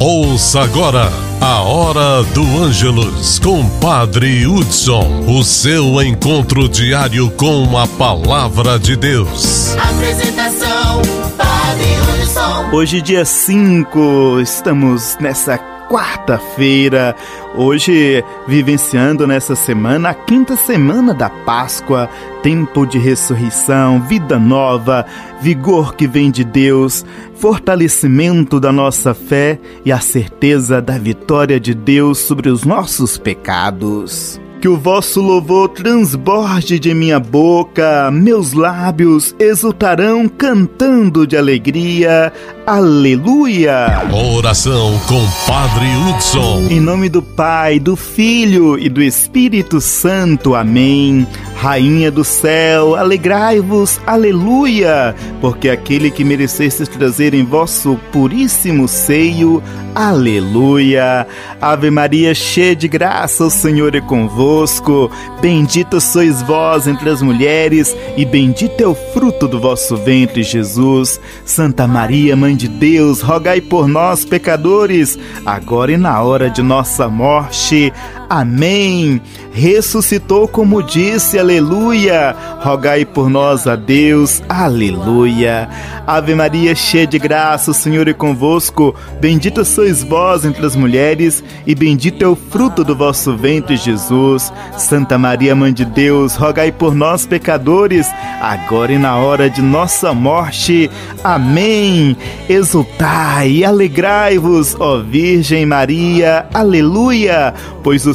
Ouça agora a Hora do Ângelus com Padre Hudson, o seu encontro diário com a Palavra de Deus. Apresentação, Padre Hudson. Hoje, dia 5, estamos nessa quarta-feira, hoje vivenciando nessa semana a quinta semana da Páscoa, tempo de ressurreição, vida nova, vigor que vem de Deus, fortalecimento da nossa fé e a certeza da vitória de Deus sobre os nossos pecados. Que o vosso louvor transborde de minha boca, meus lábios exultarão cantando de alegria. Aleluia! Oração com Padre Hudson. Em nome do Pai, do Filho e do Espírito Santo. Amém. Rainha do céu, alegrai-vos, aleluia, porque aquele que merecestes trazer em vosso puríssimo seio, aleluia. Ave Maria, cheia de graça, o Senhor é convosco. Bendita sois vós entre as mulheres, e bendito é o fruto do vosso ventre, Jesus. Santa Maria, Mãe de Deus, rogai por nós, pecadores, agora e na hora de nossa morte. Amém. Ressuscitou como disse, aleluia. Rogai por nós a Deus, aleluia. Ave Maria, cheia de graça, o Senhor é convosco. Bendita sois vós entre as mulheres, e bendito é o fruto do vosso ventre, Jesus. Santa Maria, Mãe de Deus, rogai por nós, pecadores, agora e na hora de nossa morte. Amém. Exultai e alegrai-vos, ó Virgem Maria, aleluia, pois o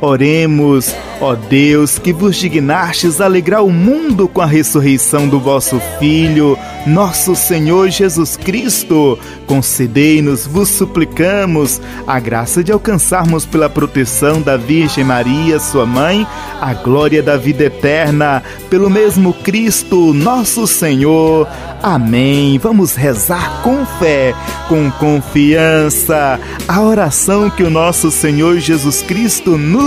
Oremos, ó Deus, que vos dignastes alegrar o mundo com a ressurreição do vosso Filho, nosso Senhor Jesus Cristo. Concedei-nos, vos suplicamos, a graça de alcançarmos pela proteção da Virgem Maria, sua mãe, a glória da vida eterna, pelo mesmo Cristo, nosso Senhor. Amém. Vamos rezar com fé, com confiança, a oração que o nosso Senhor Jesus Cristo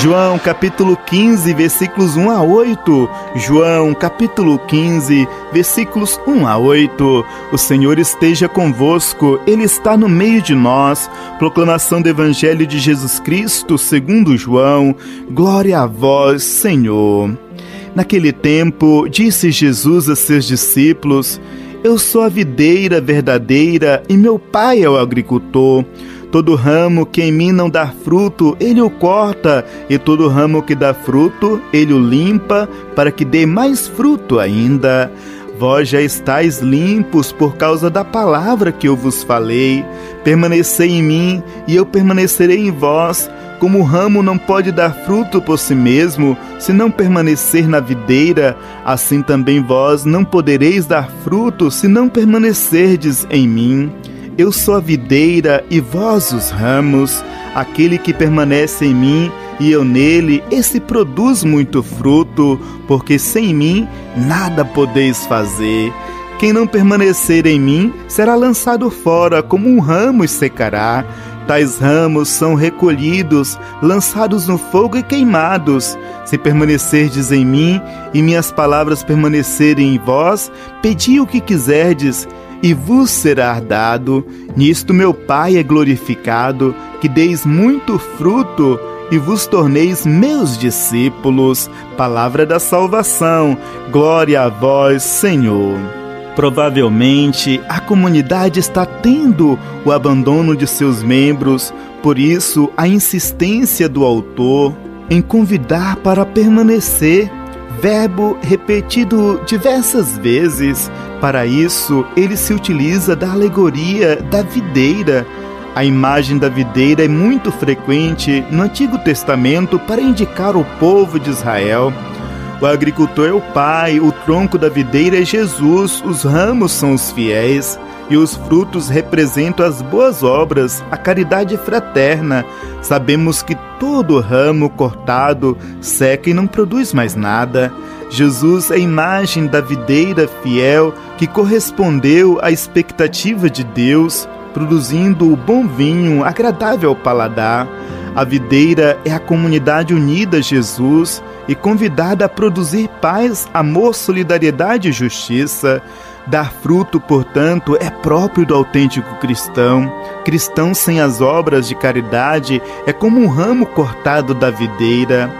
João capítulo 15, versículos 1 a 8. João capítulo 15, versículos 1 a 8. O Senhor esteja convosco, Ele está no meio de nós. Proclamação do Evangelho de Jesus Cristo, segundo João. Glória a vós, Senhor. Naquele tempo, disse Jesus a seus discípulos: Eu sou a videira verdadeira e meu pai é o agricultor. Todo ramo que em mim não dá fruto, ele o corta, e todo ramo que dá fruto, ele o limpa, para que dê mais fruto ainda. Vós já estáis limpos por causa da palavra que eu vos falei. Permanecei em mim, e eu permanecerei em vós. Como o ramo não pode dar fruto por si mesmo, se não permanecer na videira, assim também vós não podereis dar fruto se não permanecerdes em mim. Eu sou a videira e vós os ramos. Aquele que permanece em mim e eu nele, esse produz muito fruto, porque sem mim nada podeis fazer. Quem não permanecer em mim será lançado fora como um ramo e secará. Tais ramos são recolhidos, lançados no fogo e queimados. Se permanecerdes em mim e minhas palavras permanecerem em vós, pedi o que quiserdes e vos será dado. Nisto meu Pai é glorificado, que deis muito fruto e vos torneis meus discípulos. Palavra da salvação. Glória a vós, Senhor. Provavelmente a comunidade está tendo o abandono de seus membros, por isso a insistência do autor em convidar para permanecer verbo repetido diversas vezes. Para isso, ele se utiliza da alegoria da videira. A imagem da videira é muito frequente no Antigo Testamento para indicar o povo de Israel. O agricultor é o pai, o tronco da videira é Jesus, os ramos são os fiéis e os frutos representam as boas obras, a caridade fraterna. Sabemos que todo ramo cortado seca e não produz mais nada. Jesus é a imagem da videira fiel que correspondeu à expectativa de Deus, produzindo o bom vinho agradável ao paladar. A videira é a comunidade unida a Jesus e convidada a produzir paz, amor, solidariedade e justiça. Dar fruto, portanto, é próprio do autêntico cristão. Cristão sem as obras de caridade é como um ramo cortado da videira.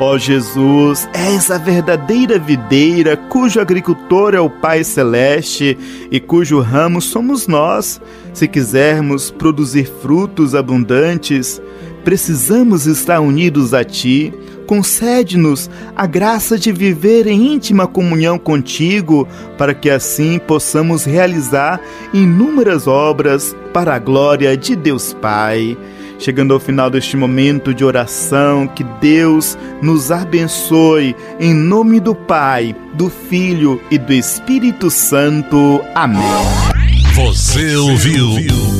Ó Jesus, és a verdadeira videira, cujo agricultor é o Pai Celeste e cujo ramo somos nós. Se quisermos produzir frutos abundantes, precisamos estar unidos a Ti concede-nos a graça de viver em íntima comunhão contigo, para que assim possamos realizar inúmeras obras para a glória de Deus Pai. Chegando ao final deste momento de oração, que Deus nos abençoe, em nome do Pai, do Filho e do Espírito Santo. Amém. Você ouviu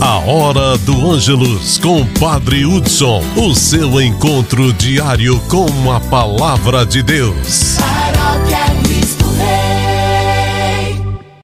A Hora do Ângelus com Padre Hudson, o seu encontro diário com a palavra de Deus.